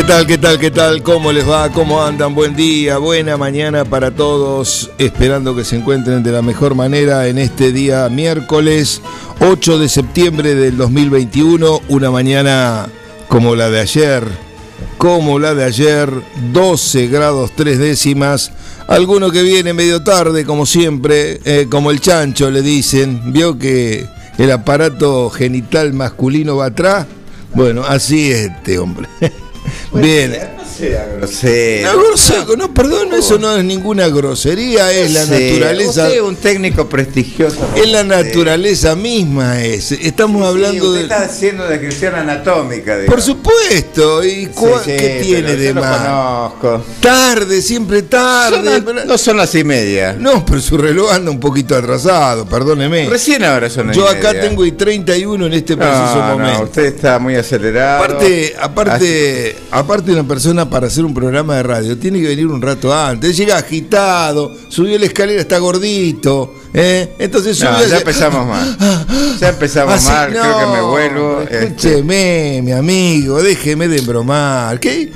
¿Qué tal, qué tal, qué tal? ¿Cómo les va? ¿Cómo andan? Buen día, buena mañana para todos. Esperando que se encuentren de la mejor manera en este día miércoles 8 de septiembre del 2021. Una mañana como la de ayer, como la de ayer, 12 grados 3 décimas. Alguno que viene medio tarde, como siempre, eh, como el chancho le dicen. ¿Vio que el aparato genital masculino va atrás? Bueno, así es este hombre. Bien. No sea grosero. No, grosero, no, perdón, eso no es ninguna grosería, es la Sí, naturaleza. Usted es un técnico prestigioso. Es la naturaleza misma, es. Estamos hablando usted de. está haciendo descripción anatómica. Por digamos. supuesto, ¿y Sí, sí, qué tiene de conozco. Tarde, siempre tarde. Son las- pero- no son las y media. No, pero su reloj anda un poquito atrasado, perdóneme. Recién ahora son las Yo y acá media. tengo y 31 en este preciso no, no, momento. usted está muy acelerado. Aparte, aparte, aparte una persona para hacer un programa de radio tiene que venir un rato antes. Llega agitado, subió la escalera, está gordito, ¿eh? Entonces No, subió. ya empezamos mal. Ya empezamos Así, mal, creo que me vuelvo. este, Escúcheme, mi amigo, déjeme de embromar. ¿Qué?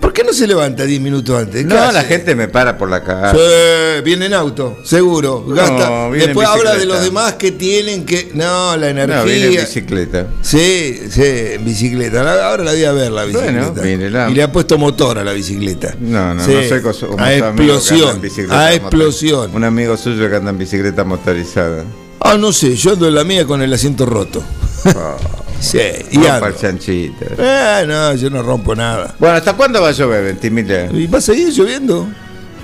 ¿Por qué no se levanta 10 minutos antes? ¿Qué no, la gente me para por la calle. Sí, viene en auto, seguro. Gasta. viene en Después habla de los demás que tienen que. No, la energía. No, viene en bicicleta. Sí, sí, en bicicleta. La- Ahora la voy a ver la bicicleta. Bueno, mírela. Y le ha puesto motor a la bicicleta. No, no, Sí, no sé cos- como A explosión. A motor- explosión. Un amigo suyo que anda en bicicleta motorizada. Ah, no sé, yo ando en la mía con el asiento roto. Oh, Sí, y rompa el chanchito. Eh, no, yo no rompo nada. Bueno, ¿hasta cuándo va a llover, Ventimiglia? ¿Y va a seguir lloviendo?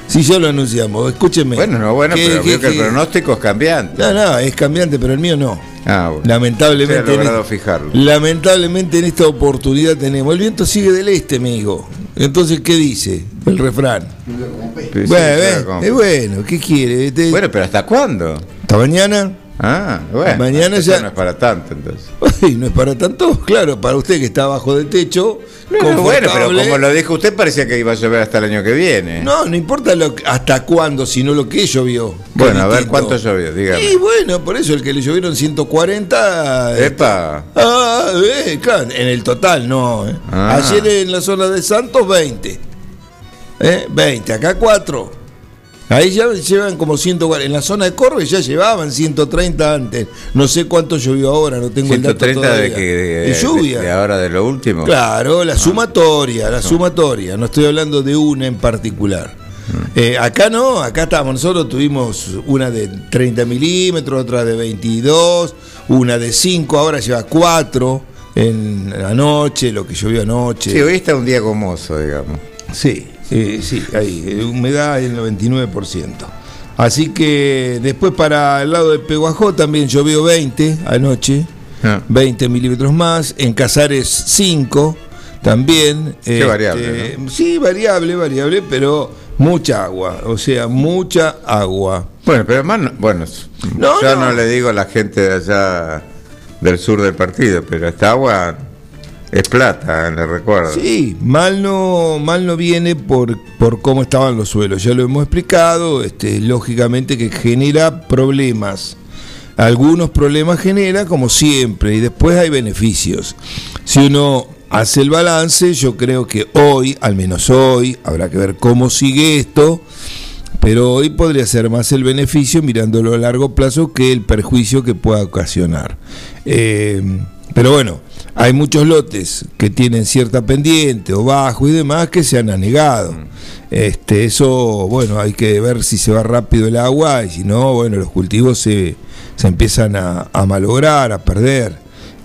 Si ya lo anunciamos, escúcheme. Bueno, no, bueno, ¿Qué- pero qué- veo que el pronóstico es cambiante. No, no, es cambiante, pero el mío no. Ah, bueno. Lamentablemente. Usted ha logrado en- fijarlo. Lamentablemente en esta oportunidad tenemos. El viento sigue del este, amigo. Entonces, ¿qué dice el refrán? Sí, sí, bueno, se eh, bueno, ¿qué quiere? Bueno, pero ¿hasta cuándo? ¿Hasta mañana? Ah, bueno. Mañana eso ya- No es para tanto, entonces. Ay, no es para tanto, claro, para usted que está abajo del techo. No, no, bueno, pero como lo dijo usted, parecía que iba a llover hasta el año que viene. No, no importa lo hasta cuándo, sino lo que llovió. bueno, a ver cuánto llovió, dígame. Y bueno, por eso el que le llovieron 140. eh, Epa. Ah, eh, claro, en el total no. eh. Ah. Ayer en la zona de Santos 20. ¿Eh? 20, acá 4. Ahí ya llevan como 140. En la zona de Corbe ya llevaban 130 antes. No sé cuánto llovió ahora, no tengo el dato 130 de, todavía. que, de, De lluvia. de- de ahora de lo último. Claro, la sumatoria, la sumatoria. No estoy hablando de una en particular. Mm. Eh, acá no, acá estábamos. Nosotros tuvimos una de 30 milímetros, otra de 22, una de 5, ahora lleva 4 en la noche, lo que llovió anoche. Sí, hoy está un día gomoso, digamos. Sí, eh, sí, ahí, eh, humedad el 99%. Así que después para el lado de Peguajó también llovió 20 anoche, Ah. 20 milímetros más, en Casares 5 también. Qué variable, Sí, variable, variable, pero mucha agua, o sea, mucha agua. Bueno, pero además, no- bueno, No, ya no. no. le digo a la gente de allá del sur del partido, pero esta agua es plata, le recuerdo. Sí, mal no, mal no viene por, por cómo estaban los suelos. Ya lo hemos explicado, este, lógicamente que genera problemas. Algunos problemas genera, como siempre, y después hay beneficios. Si uno hace el balance, yo creo que hoy, al menos hoy, habrá que ver cómo sigue esto, pero hoy podría ser más el beneficio mirándolo a largo plazo que el perjuicio que pueda ocasionar. Eh, pero bueno, hay muchos lotes que tienen cierta pendiente o bajo y demás que se han anegado. Este, eso, bueno, hay que ver si se va rápido el agua y si no, bueno, los cultivos se, se empiezan a, a malograr, a perder.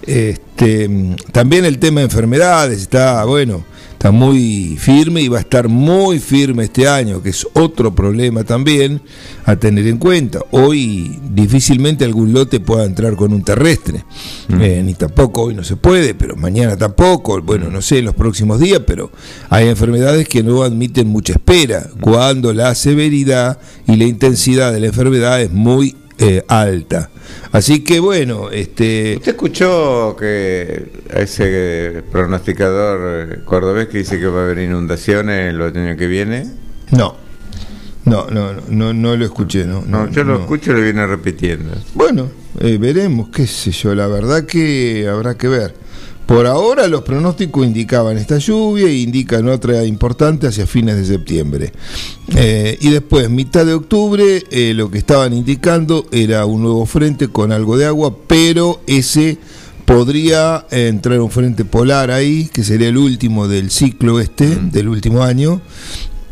Este, también el tema de enfermedades está, bueno, está muy firme y va a estar muy firme este año, que es otro problema también a tener en cuenta. Hoy difícilmente algún lote pueda entrar con un terrestre, Mm. eh, ni tampoco hoy no se puede, pero mañana tampoco, bueno, no sé, en los próximos días, pero hay enfermedades que no admiten mucha espera, cuando la severidad y la intensidad de la enfermedad es muy eh, alta. Así que bueno, este... ¿Usted escuchó que a ese pronosticador cordobés que dice que va a haber inundaciones el año que viene? No, no, no, no, no, no lo escuché, no. No, yo lo no. escucho y lo viene repitiendo. Bueno, eh, veremos, qué sé yo, la verdad que habrá que ver. Por ahora los pronósticos indicaban esta lluvia e indican otra importante hacia fines de septiembre. Eh, y después, mitad de octubre, eh, lo que estaban indicando era un nuevo frente con algo de agua, pero ese podría eh, entrar un frente polar ahí, que sería el último del ciclo este, del último año,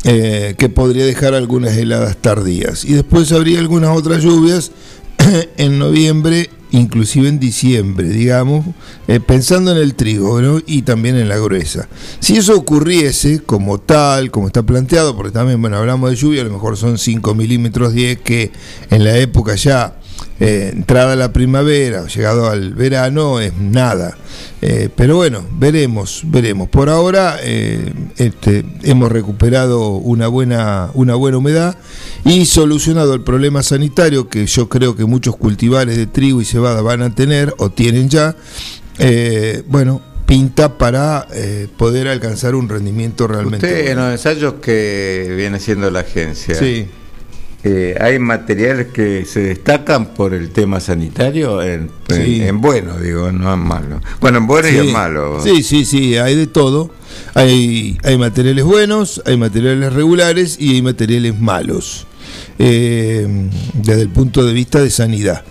eh, que podría dejar algunas heladas tardías. Y después habría algunas otras lluvias en noviembre, inclusive en diciembre, digamos, eh, pensando en el trigo ¿no? y también en la gruesa. Si eso ocurriese como tal, como está planteado, porque también, bueno, hablamos de lluvia, a lo mejor son 5 milímetros 10 que en la época ya eh, entrada la primavera llegado al verano es nada. Eh, pero bueno, veremos, veremos. Por ahora eh, este, hemos recuperado una buena, una buena humedad y solucionado el problema sanitario que yo creo que muchos cultivares de trigo y cebada van a tener o tienen ya. eh, bueno, pinta para eh, poder alcanzar un rendimiento realmente. Usted en bueno. los ensayos que viene haciendo la agencia, Sí. Eh, ¿hay materiales que se destacan por el tema sanitario? En, Sí. en bueno, digo, no en malo. Bueno, en bueno y en malo. Sí, sí, sí, hay de todo. Hay, hay materiales buenos, hay materiales regulares y hay materiales malos, eh, desde el punto de vista de sanidad.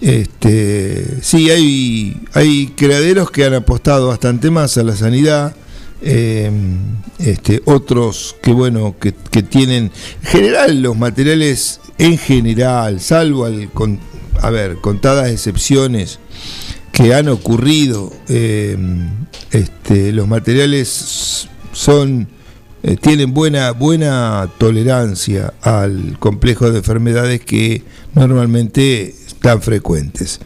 Este, sí, hay, hay criaderos que han apostado bastante más a la sanidad. Eh, este, otros que bueno que, tienen en general los materiales en general salvo al, a ver contadas excepciones que han ocurrido eh, este, los materiales son eh, tienen buena buena tolerancia al complejo de enfermedades que normalmente están frecuentes.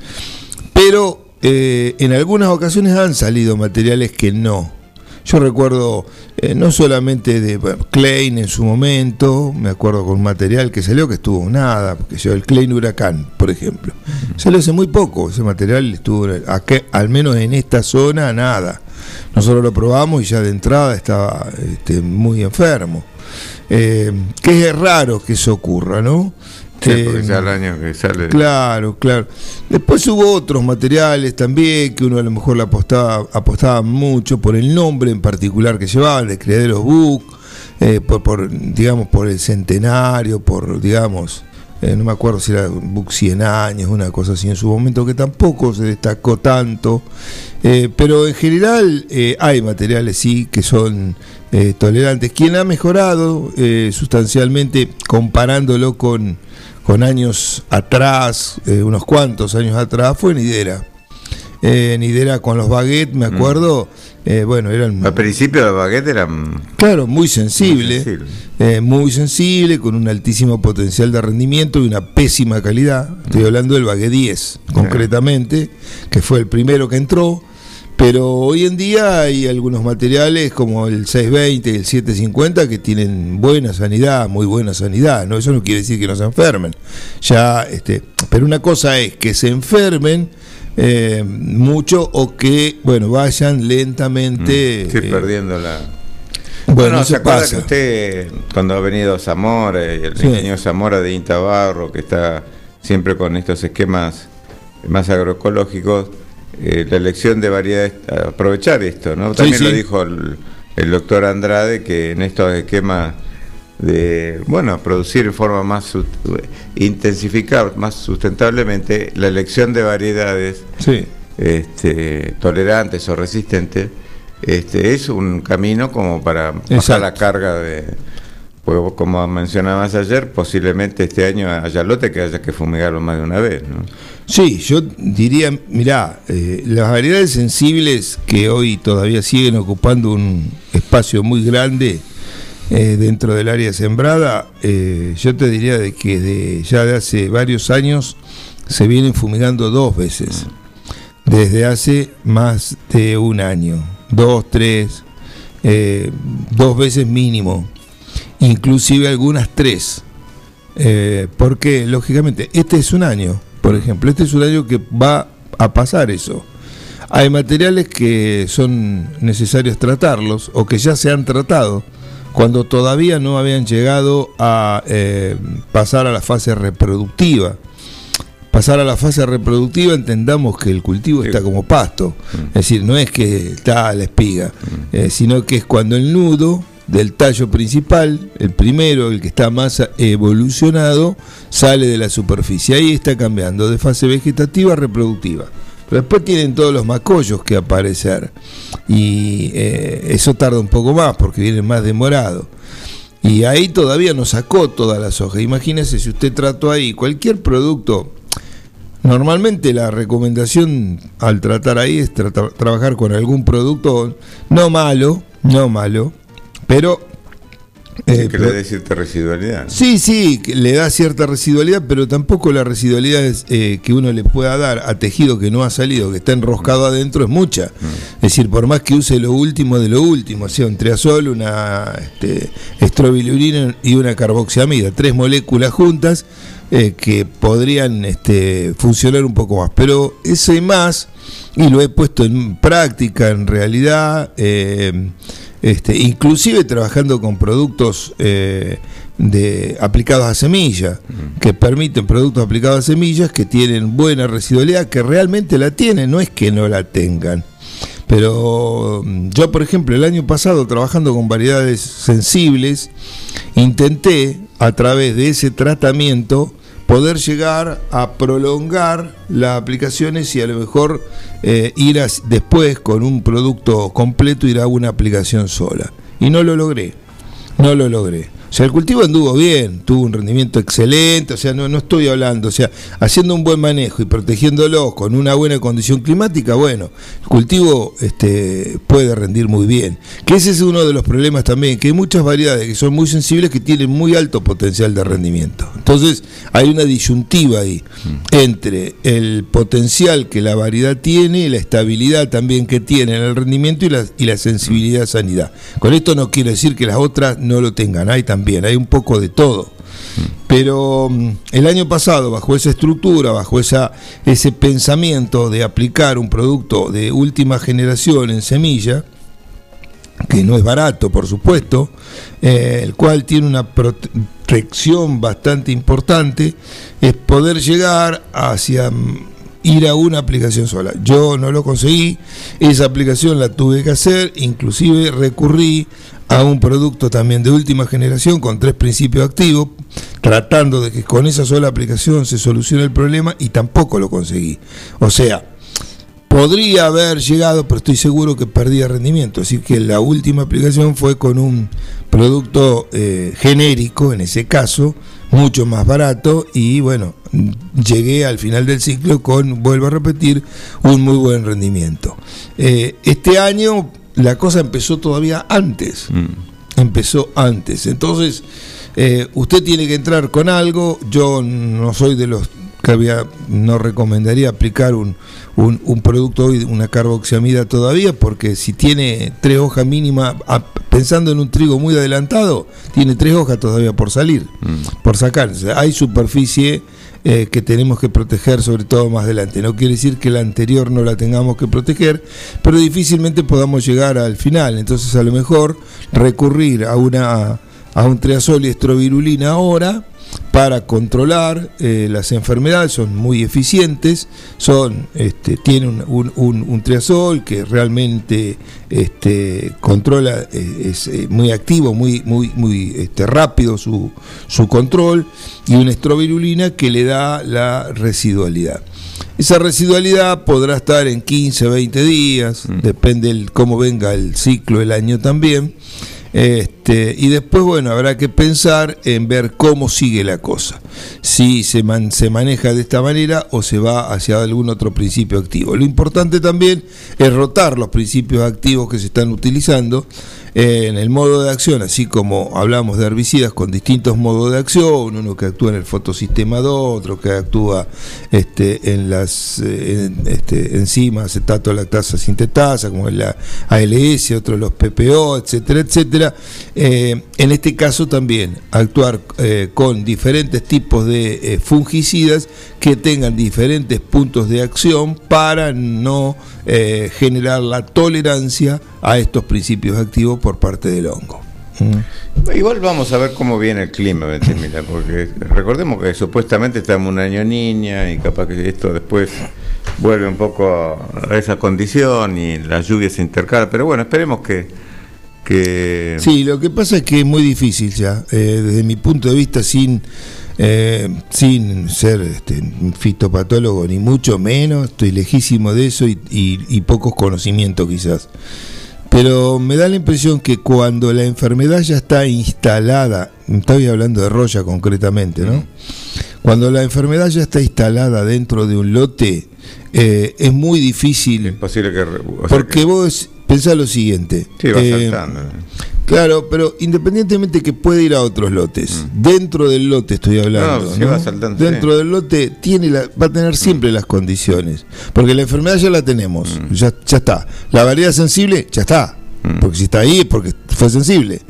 Pero en algunas ocasiones han salido materiales que no yo recuerdo eh, no solamente de bueno, Klein en su momento, me acuerdo con un material que salió que estuvo nada, porque yo el Klein Huracán, por ejemplo, salió hace muy poco, ese material estuvo, aquí, al menos en esta zona, nada. Nosotros lo probamos y ya de entrada estaba este, muy enfermo. Eh, que es raro que eso ocurra, ¿no? Sí, porque ya el año que sale. Claro, claro. Después hubo otros materiales también que uno a lo mejor le apostaba, apostaba mucho por el nombre en particular que llevaban, de Criaderos Book, eh, por, por, digamos, por el centenario, por, digamos, eh, no me acuerdo si era Book 100 años, una cosa así en su momento, que tampoco se destacó tanto. Eh, pero en general eh, hay materiales, sí, que son tolerantes. Quien ha mejorado sustancialmente comparándolo con con años atrás, unos cuantos años atrás, fue Nidera. Eh, Nidera con los baguettes, me acuerdo, eh, bueno, eran... Al principio los baguettes eran. Claro, muy sensible, Muy sensible. eh, muy sensible, con un altísimo potencial de rendimiento y una pésima calidad. Estoy hablando del Baguette 10, concretamente, que fue el primero que entró. Pero hoy en día hay algunos materiales como el 620 y el 750 que tienen buena sanidad, muy buena sanidad. No, eso no quiere decir que no se enfermen. Ya, este, pero una cosa es que se enfermen eh, mucho o que, bueno, vayan lentamente. Sí, eh, perdiendo la. Bueno, ¿se acuerda pasa. que usted, cuando ha venido Zamora, el Sí. ingeniero Zamora de Intabarro, que está siempre con estos esquemas más agroecológicos, eh, la elección de variedades, aprovechar esto, ¿no? También sí. lo dijo el, el doctor Andrade, que en estos esquemas de, bueno, producir en forma más, intensificar más sustentablemente la elección de variedades Sí. este, tolerantes o resistentes, este, es un camino como para bajar Exacto. la carga de Pues como mencionabas ayer, posiblemente este año haya lote que haya que fumigarlo más de una vez, ¿no? Sí, yo diría, mirá, eh, las variedades sensibles que hoy todavía siguen ocupando un espacio muy grande eh, dentro del área sembrada, eh, yo te diría de que de, ya de hace varios años se vienen fumigando dos veces, desde hace más de un año, dos, tres, dos veces mínimo inclusive algunas tres. Eh, porque, lógicamente, este es un año, por ejemplo, este es un año que va a pasar eso. Hay materiales que son necesarios tratarlos o que ya se han tratado cuando todavía no habían llegado a eh, pasar a la fase reproductiva. Pasar a la fase reproductiva entendamos que el cultivo está como pasto, mm. es decir, no es que está a la espiga, mm. eh, sino que es cuando el nudo del tallo principal, el primero, el que está más evolucionado, sale de la superficie. Ahí está cambiando de fase vegetativa a reproductiva. Después tienen todos los macollos que aparecer. Y eh, eso tarda un poco más porque viene más demorado. Y ahí todavía no sacó todas las hojas. Imagínese si usted trató ahí cualquier producto. Normalmente la recomendación al tratar ahí es trabajar con algún producto no malo, no malo, pero eh, que le da cierta residualidad. Sí, sí, le da cierta residualidad, pero tampoco la residualidad es, eh, que uno le pueda dar a tejido que no ha salido, que está enroscado adentro, es mucha. Mm. Es decir, por más que use lo último de lo último, o sea, un triazol, una este, estrobilurina y una carboxiamida, tres moléculas juntas eh, que podrían este, funcionar un poco más. Pero eso y más, y lo he puesto en práctica en realidad. Eh, este, inclusive trabajando con productos eh, de, aplicados a semillas, que permiten productos aplicados a semillas que tienen buena residualidad, que realmente la tienen, no es que no la tengan. Pero mm, yo, por ejemplo, el año pasado, trabajando con variedades sensibles, intenté, a través de ese tratamiento, poder llegar a prolongar las aplicaciones y a lo mejor eh, ir después con un producto completo ir a una aplicación sola. Y no lo logré, no lo logré. O sea, el cultivo anduvo bien, tuvo un rendimiento excelente, o sea, no, no estoy hablando, o sea, haciendo un buen manejo y protegiéndolo con una buena condición climática, bueno, el cultivo este, puede rendir muy bien. Que ese es uno de los problemas también, que hay muchas variedades que son muy sensibles que tienen muy alto potencial de rendimiento. Entonces, hay una disyuntiva ahí mm. entre el potencial que la variedad tiene y la estabilidad también que tiene en el rendimiento y la, y la sensibilidad a sanidad. Con esto no quiero decir que las otras no lo tengan, hay también también, hay un poco de todo. Pero mm, el año pasado, bajo esa estructura, bajo esa, ese pensamiento de aplicar un producto de última generación en semilla, que no es barato, por supuesto, eh, el cual tiene una protección bastante importante, es poder llegar hacia mm, ir a una aplicación sola. Yo no lo conseguí, esa aplicación la tuve que hacer, inclusive recurrí a un producto también de última generación con tres principios activos, tratando de que con esa sola aplicación se solucione el problema y tampoco lo conseguí. O sea, podría haber llegado, pero estoy seguro que perdía rendimiento. Así que la última aplicación fue con un producto eh, genérico, en ese caso, mucho más barato y bueno, llegué al final del ciclo con, vuelvo a repetir, un muy buen rendimiento. Eh, este año la cosa empezó todavía antes. Mm. Empezó antes. Entonces, eh, usted tiene que entrar con algo. Yo no soy de los no recomendaría aplicar un, un, producto hoy, una carboxiamida todavía, porque si tiene tres hojas mínimas, pensando en un trigo muy adelantado, tiene tres hojas todavía por salir, mm. por sacar. hay superficie eh, que tenemos que proteger, sobre todo más adelante. No quiere decir que la anterior no la tengamos que proteger, pero difícilmente podamos llegar al final. Entonces, a lo mejor recurrir a una a un triazol y estrovirulina ahora para controlar eh, las enfermedades, son muy eficientes, son, este, tienen un, un, triazol que realmente este, controla, eh, es eh, muy activo, muy, muy, muy este, rápido su, su control, y una estrovirulina que le da la residualidad. Esa residualidad podrá estar en 15, 20 días, mm. depende de cómo venga el ciclo, el año también. Este, y después, bueno, habrá que pensar en ver cómo sigue la cosa. Si se, se maneja de esta manera o se va hacia algún otro principio activo. Lo importante también es rotar los principios activos que se están utilizando en el modo de acción, así como hablamos de herbicidas con distintos modos de acción, uno que actúa en el fotosistema 2, otro que actúa este, en las eh, este, enzimas acetato lactasa sintetasa, como la ALS, otro los PPO, etcétera, etcétera. Eh, en este caso también actuar eh, con diferentes tipos de fungicidas que tengan diferentes puntos de acción para no generar la tolerancia a estos principios activos por parte del hongo. Mm. Igual vamos a ver cómo viene el clima, porque recordemos que supuestamente estamos un año niña y capaz que esto después vuelve un poco a esa condición y las lluvias se intercalan, pero bueno, esperemos que, que... Sí, lo que pasa es que es muy difícil ya, eh, desde mi punto de vista, sin, eh, sin ser este, fitopatólogo ni mucho menos, estoy lejísimo de eso y, y pocos conocimientos quizás. Pero me da la impresión que cuando la enfermedad ya está instalada, estoy hablando de roya concretamente, ¿no? Cuando la enfermedad ya está instalada dentro de un lote, eh, es muy difícil. Es posible que. porque vos pensás lo siguiente. Sí, va eh, saltando. Claro, pero independientemente que puede ir a otros lotes, mm. dentro del lote estoy hablando, dentro del lote tiene va a tener siempre las condiciones, porque la enfermedad ya la tenemos, mm. ya, ya está. La variedad sensible ya está, mm. porque si está ahí es porque fue sensible.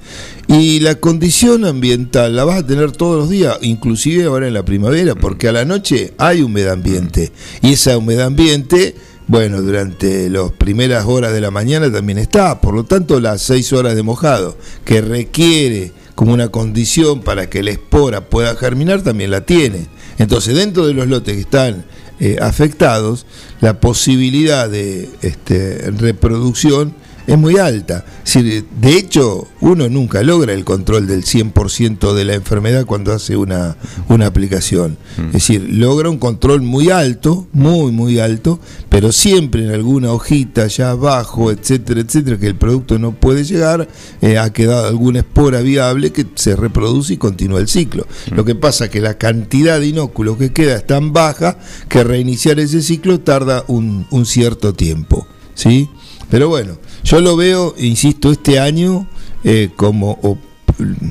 Y la condición ambiental la vas a tener todos los días, inclusive ahora en la primavera, porque a la noche hay humedad ambiente y esa humedad ambiente bueno, durante las primeras horas de la mañana también está, por lo tanto las seis horas de mojado, que requiere como una condición para que la espora pueda germinar, también la tiene. Entonces, dentro de los lotes que están eh, afectados, la posibilidad de este, reproducción es muy alta. de hecho, uno nunca logra el control del 100% de la enfermedad cuando hace una, una aplicación. Mm. Es decir, logra un control muy alto, muy, muy alto, pero siempre en alguna hojita ya abajo, etcétera, etcétera, que el producto no puede llegar, eh, ha quedado alguna espora viable que se reproduce y continúa el ciclo. Mm. Lo que pasa es que la cantidad de inóculos que queda es tan baja que reiniciar ese ciclo tarda un, un cierto tiempo. ¿Sí? Pero bueno, yo lo veo, insisto, este año eh, como, o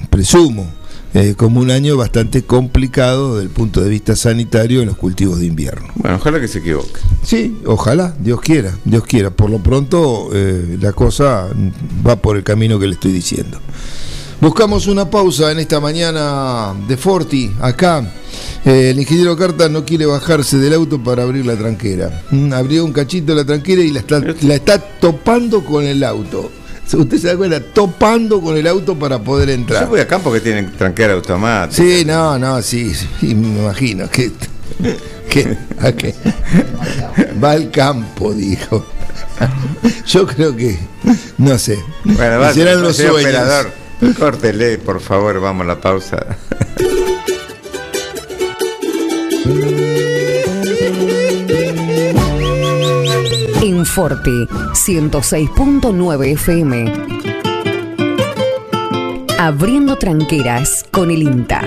presumo, eh, como un año bastante complicado desde el punto de vista sanitario en los cultivos de invierno. Bueno, ojalá que se equivoque. Sí, ojalá, Dios quiera, Dios quiera. Por lo pronto eh, la cosa va por el camino que le estoy diciendo. Buscamos una pausa en esta mañana de Forti, acá. Eh, el ingeniero Carta no quiere bajarse del auto para abrir la tranquera. Mm, abrió un cachito la tranquera y la está, la está topando con el auto. Usted se da cuenta, topando con el auto para poder entrar. Yo voy a campo que tienen tranquera automática. Sí, no, no, sí, sí me imagino. Que, que, Va al campo, dijo. Yo creo que, no sé. Bueno, va, serán los sueños. Operador. Córtele, por favor, vamos a la pausa. En Forte 106.9 FM. Abriendo tranqueras con el INTA.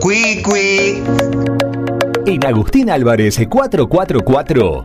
Cui, cui. En Agustín Álvarez 444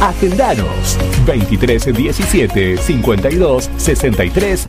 Agendanos. 2317 52 63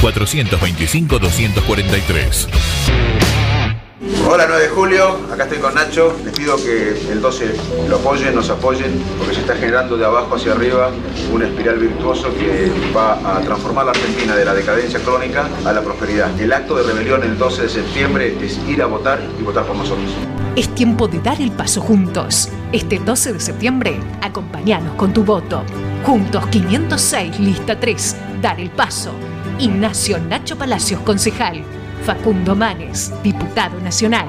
425 243. Hola 9 de julio, acá estoy con Nacho. Les pido que el 12 lo apoyen, nos apoyen, porque se está generando de abajo hacia arriba una espiral virtuoso que va a transformar la Argentina de la decadencia crónica a la prosperidad. El acto de rebelión el 12 de septiembre es ir a votar y votar por nosotros. Es tiempo de dar el paso juntos. Este 12 de septiembre, acompañanos con tu voto. Juntos 506, lista 3, dar el paso. Ignacio Nacho Palacios, concejal. Facundo Manes, diputado nacional.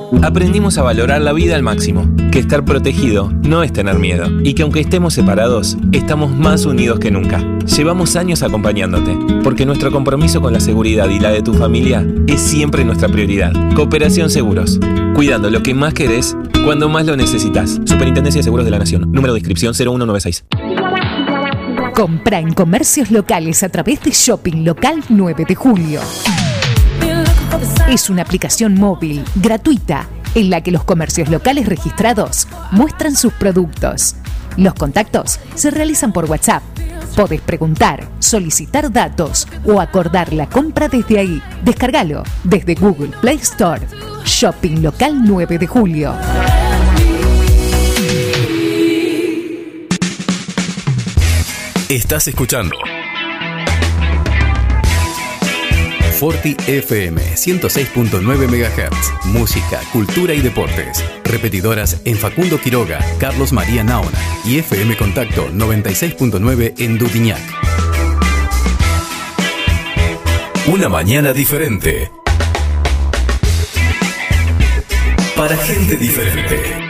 Aprendimos a valorar la vida al máximo, que estar protegido no es tener miedo y que aunque estemos separados, estamos más unidos que nunca. Llevamos años acompañándote, porque nuestro compromiso con la seguridad y la de tu familia es siempre nuestra prioridad. Cooperación Seguros, cuidando lo que más querés cuando más lo necesitas. Superintendencia de Seguros de la Nación, número de inscripción 0196. Compra en comercios locales a través de Shopping Local 9 de Julio. Es una aplicación móvil, gratuita, en la que los comercios locales registrados muestran sus productos. Los contactos se realizan por WhatsApp. Podés preguntar, solicitar datos o acordar la compra desde ahí. Descárgalo desde Google Play Store. Shopping Local 9 de Julio. Estás escuchando Forti FM 106.9 MHz. Música, cultura y deportes. Repetidoras en Facundo Quiroga, Carlos María Naona y FM Contacto 96.9 en Dudiñac. Una mañana diferente. Para gente diferente.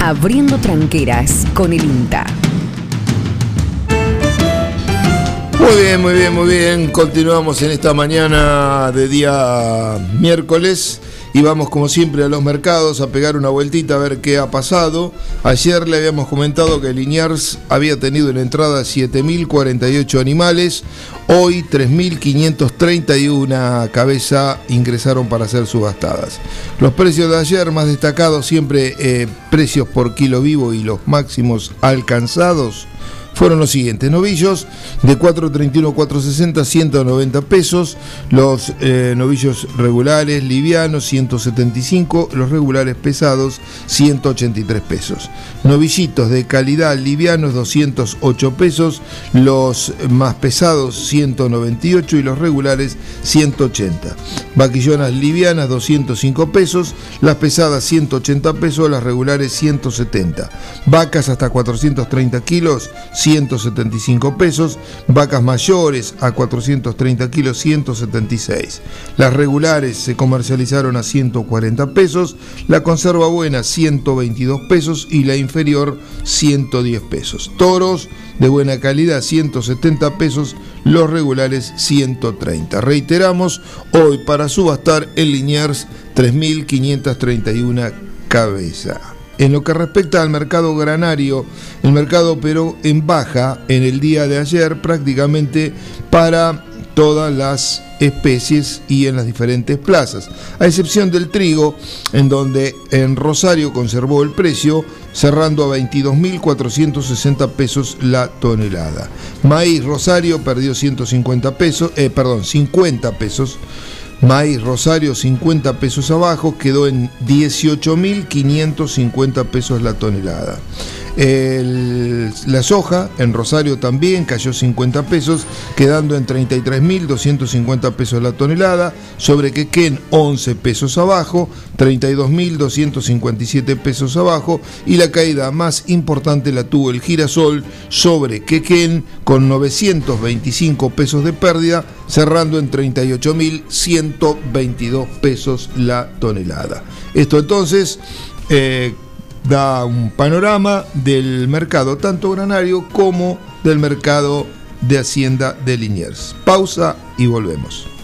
Abriendo tranqueras con el INTA. Muy bien, muy bien, muy bien. Continuamos en esta mañana de día miércoles y vamos como siempre a los mercados a pegar una vueltita a ver qué ha pasado. Ayer le habíamos comentado que Liniers había tenido en entrada 7.048 animales, hoy 3.531 cabezas ingresaron para ser subastadas. Los precios de ayer más destacados siempre eh, precios por kilo vivo y los máximos alcanzados fueron los siguientes. Novillos de 431 460, 190 pesos. Los eh, novillos regulares, livianos, 175. Los regulares pesados, 183 pesos. Novillitos de calidad livianos, 208 pesos. Los más pesados, 198. Y los regulares, 180. Vaquillonas livianas, 205 pesos. Las pesadas, 180 pesos. Las regulares, 170. Vacas hasta 430 kilos, 175 pesos, vacas mayores a 430 kilos 176. Las regulares se comercializaron a 140 pesos, la conserva buena 122 pesos y la inferior 110 pesos. Toros de buena calidad 170 pesos, los regulares 130. Reiteramos, hoy para subastar en Liniers 3.531 cabeza. En lo que respecta al mercado granario, el mercado operó en baja en el día de ayer prácticamente para todas las especies y en las diferentes plazas, a excepción del trigo, en donde en Rosario conservó el precio, cerrando a 22.460 pesos la tonelada. Maíz Rosario perdió 150 pesos, eh, perdón, 50 pesos Maíz Rosario 50 pesos abajo, quedó en 18.550 pesos la tonelada. La soja en Rosario también cayó 50 pesos, quedando en 33.250 pesos la tonelada. Sobre Quequén 11 pesos abajo, 32.257 pesos abajo. Y la caída más importante la tuvo el girasol sobre Quequén con 925 pesos de pérdida, cerrando en 38.122 pesos la tonelada. Esto entonces eh, da un panorama del mercado tanto granario como del mercado de Hacienda de Liniers. Pausa y volvemos.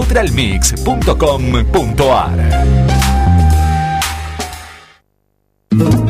www.neutralmix.com.ar.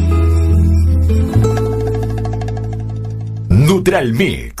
Neutral Mix.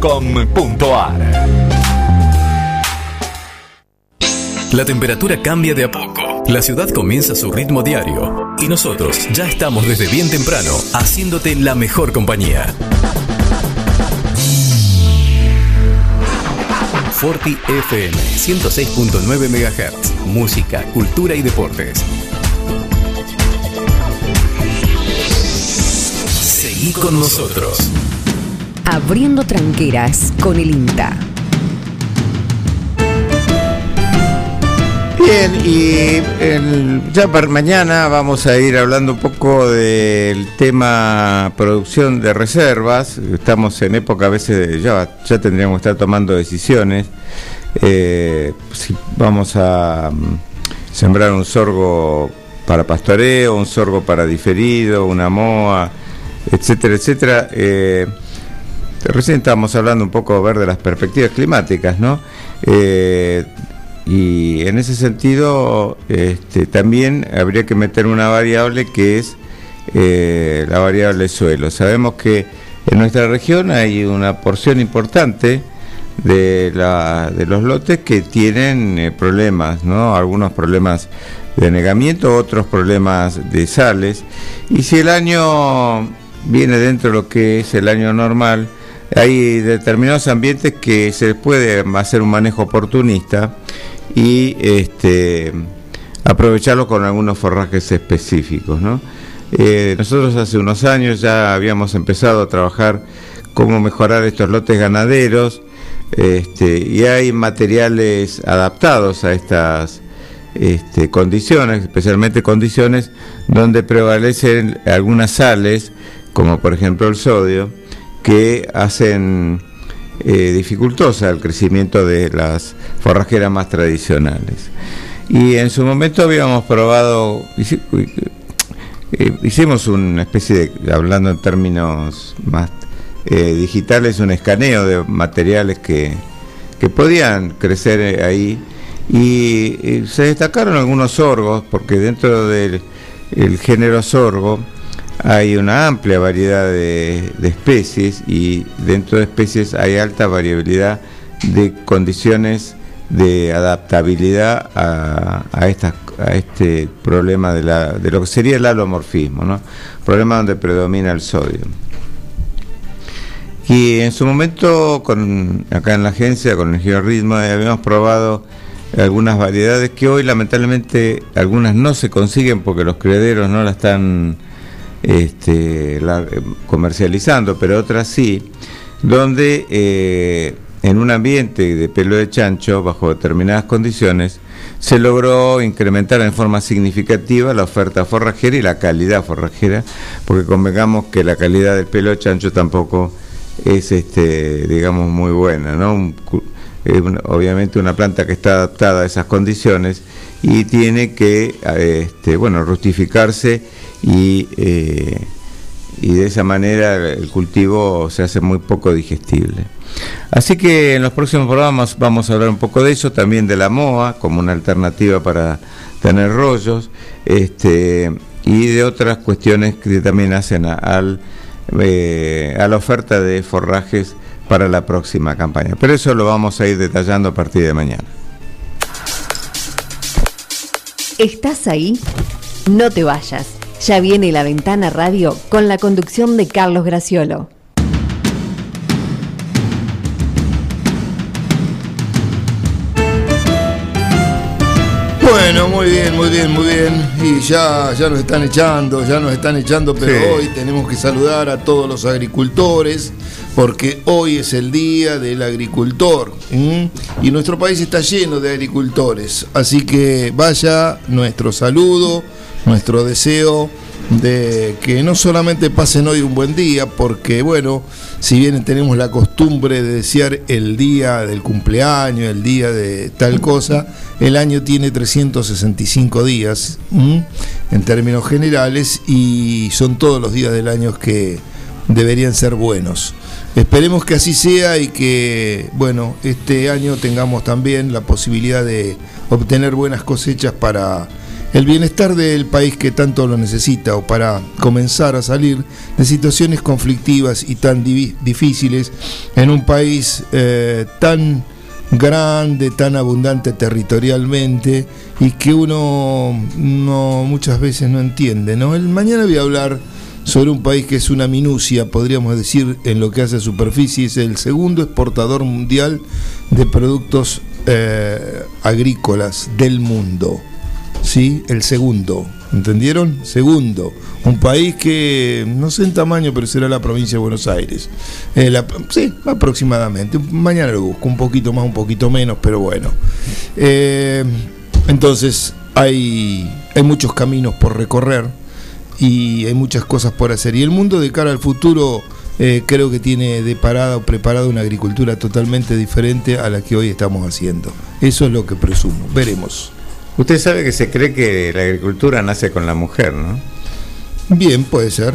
www.neutralmix.com.ar. La temperatura cambia de a poco. La ciudad comienza su ritmo diario y nosotros ya estamos desde bien temprano haciéndote la mejor compañía. Forti FM 106.9 MHz. Música, cultura y deportes. Seguí con nosotros. Abriendo tranqueras con el INTA. Bien, y ya para mañana vamos a ir hablando un poco del tema producción de reservas. Estamos en época a veces de ya, ya tendríamos que estar tomando decisiones. Eh, si vamos a mm, sembrar un sorgo para pastoreo, un sorgo para diferido, una moa, etcétera, etcétera. Eh, Recién estábamos hablando un poco ver de las perspectivas climáticas, ¿no? Eh, y en ese sentido, este, también habría que meter una variable que es eh, la variable suelo. Sabemos que en nuestra región hay una porción importante de los lotes que tienen eh, problemas, ¿no? Algunos problemas de anegamiento, otros problemas de sales. Y si el año viene dentro de lo que es el año normal, hay determinados ambientes que se puede hacer un manejo oportunista y este, aprovecharlo con algunos forrajes específicos. Eh, nosotros hace unos años ya habíamos empezado a trabajar cómo mejorar estos lotes ganaderos este, y hay materiales adaptados a estas este, condiciones, especialmente condiciones donde prevalecen algunas sales, como por ejemplo el sodio, que hacen eh, dificultosa el crecimiento de las forrajeras más tradicionales. Y en su momento habíamos probado, eh, hicimos una especie de, hablando en términos más eh, digitales, un escaneo de materiales que, que podían crecer eh, ahí y, se destacaron algunos sorgos, porque dentro del el género sorgo hay una amplia variedad de, especies y dentro de especies hay alta variabilidad de condiciones de adaptabilidad a, a, estas- a este problema de, la, de lo que sería el alomorfismo, ¿no? problema donde predomina el sodio. Y en su momento, con, acá en la agencia, con el Georritmo, habíamos probado algunas variedades que hoy lamentablemente algunas no se consiguen porque los crederos no la están este, comercializando, pero otras sí, donde eh, en un ambiente de pelo de chancho, bajo determinadas condiciones, se logró incrementar en forma significativa la oferta forrajera y la calidad forrajera, porque convengamos que la calidad del pelo de chancho tampoco es, este, digamos, muy buena, ¿no? obviamente una planta que está adaptada a esas condiciones y tiene que, este, bueno, rustificarse y, eh, y de esa manera el cultivo se hace muy poco digestible. Así que en los próximos programas vamos a hablar un poco de eso, también de la MOA como una alternativa para tener rollos, este, y de otras cuestiones que también hacen al, eh, a la oferta de forrajes para la próxima campaña. Pero eso lo vamos a ir detallando a partir de mañana. ¿Estás ahí? No te vayas. Ya viene la ventana radio con la conducción de Carlos Graciolo. Bueno, muy bien, muy bien, muy bien. Y ya, ya nos están echando, ya nos están echando, pero hoy tenemos que saludar a todos los agricultores, porque hoy es el día del agricultor. Y nuestro país está lleno de agricultores. Así que vaya nuestro saludo, nuestro deseo de que no solamente pasen hoy un buen día, porque bueno, si bien tenemos la costumbre de desear el día del cumpleaños, el día de tal cosa, el año tiene 365 días en términos generales y son todos los días del año que deberían ser buenos. Esperemos que así sea y que, bueno, este año tengamos también la posibilidad de obtener buenas cosechas para el bienestar del país que tanto lo necesita o para comenzar a salir de situaciones conflictivas y tan difíciles en un país eh, tan grande, tan abundante territorialmente y que uno no muchas veces no entiende. ¿no? El, mañana voy a hablar sobre un país que es una minucia, podríamos decir, en lo que hace a superficie, es el segundo exportador mundial de productos eh, agrícolas del mundo. ¿Sí? El segundo, ¿entendieron? Segundo, un país que no sé en tamaño, pero será la provincia de Buenos Aires. Eh, sí, aproximadamente. Mañana lo busco, un poquito más, un poquito menos, pero bueno. Eh, entonces, hay, hay muchos caminos por recorrer y hay muchas cosas por hacer. Y el mundo de cara al futuro... Eh, creo que tiene de parada o preparada una agricultura totalmente diferente a la que hoy estamos haciendo. Eso es lo que presumo. Veremos. Usted sabe que se cree que la agricultura nace con la mujer, ¿no? Bien, puede ser.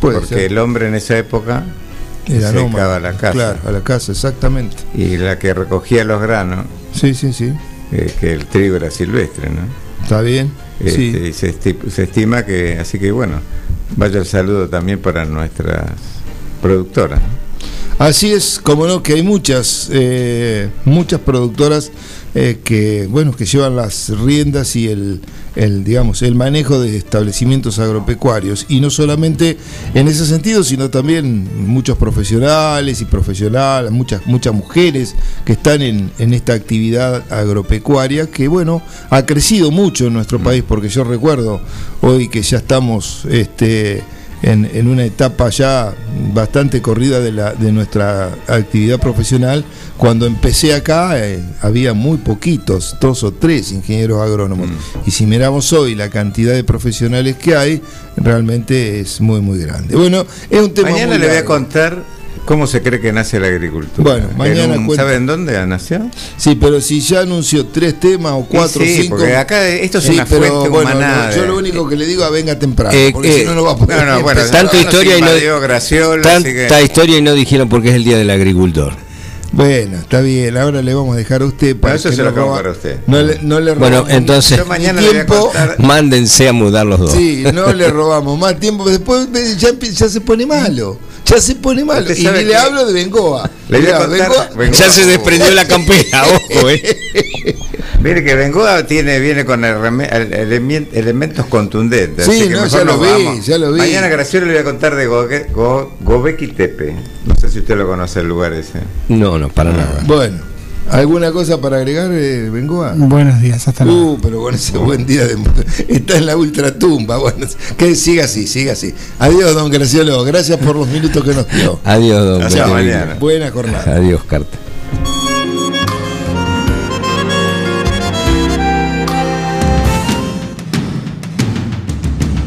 Puede Porque el hombre en esa época Era se a la casa. Claro, a la casa, exactamente. Y la que recogía los granos. Sí, sí, sí. Eh, que el trigo era silvestre, ¿no? Está bien. Este, sí. se, estima que, así que bueno, vaya el saludo también para nuestras productoras. Así es, como no, que hay muchas, eh, muchas productoras eh, que bueno que llevan las riendas y el, el, digamos el manejo de establecimientos agropecuarios. Y no solamente en ese sentido sino también muchos profesionales y profesionales muchas muchas mujeres que están en, en esta actividad agropecuaria que bueno ha crecido mucho en nuestro país porque yo recuerdo hoy que ya estamos este en, una etapa ya bastante corrida de, la, de nuestra actividad profesional. Cuando empecé acá eh, había muy poquitos, dos o tres ingenieros agrónomos. Mm. Y si miramos hoy la cantidad de profesionales que hay, realmente es muy, muy grande. Bueno, es un tema... Mañana le voy a contar ¿Cómo se cree que nace la agricultura? Bueno, mañana ¿Saben dónde nació? Sí, pero si ya anunció tres temas o cuatro o cinco. porque acá esto es una fuente bueno, yo lo único que le digo a venga temprano, eh, porque si eh, no no va a poder. No, bueno, tanta historia y no tanta historia y no dijeron porque es el día del agricultor. Bueno, está bien, ahora le vamos a dejar a usted para eso se lo acabo para usted. No le, no le bueno, entonces mañana tiempo, mándense a mudar los dos. Sí, no le robamos más tiempo, después ya, ya se pone malo ya se pone mal. Y le hablo de Bengoa. Ya se desprendió la campera, ojo, eh. Mire que Bengoa tiene, viene con el reme- el- elemen- elementos contundentes. Sí, así que no, mejor ya lo vi, vamos. ya lo vi. Mañana Graciela le voy a contar de Gobekli Tepe. No sé si usted lo conoce el lugar ese. No, no, para nada. Bueno, ¿alguna cosa para agregar, eh, Bengoa? Buenos días, hasta luego. Uh, pero con ese buen día de está en la ultratumba. Bueno, que siga así, siga así. Adiós, don Gracielo. Gracias por los minutos que nos dio. Adiós, don mañana. Buena jornada. Adiós, Carta.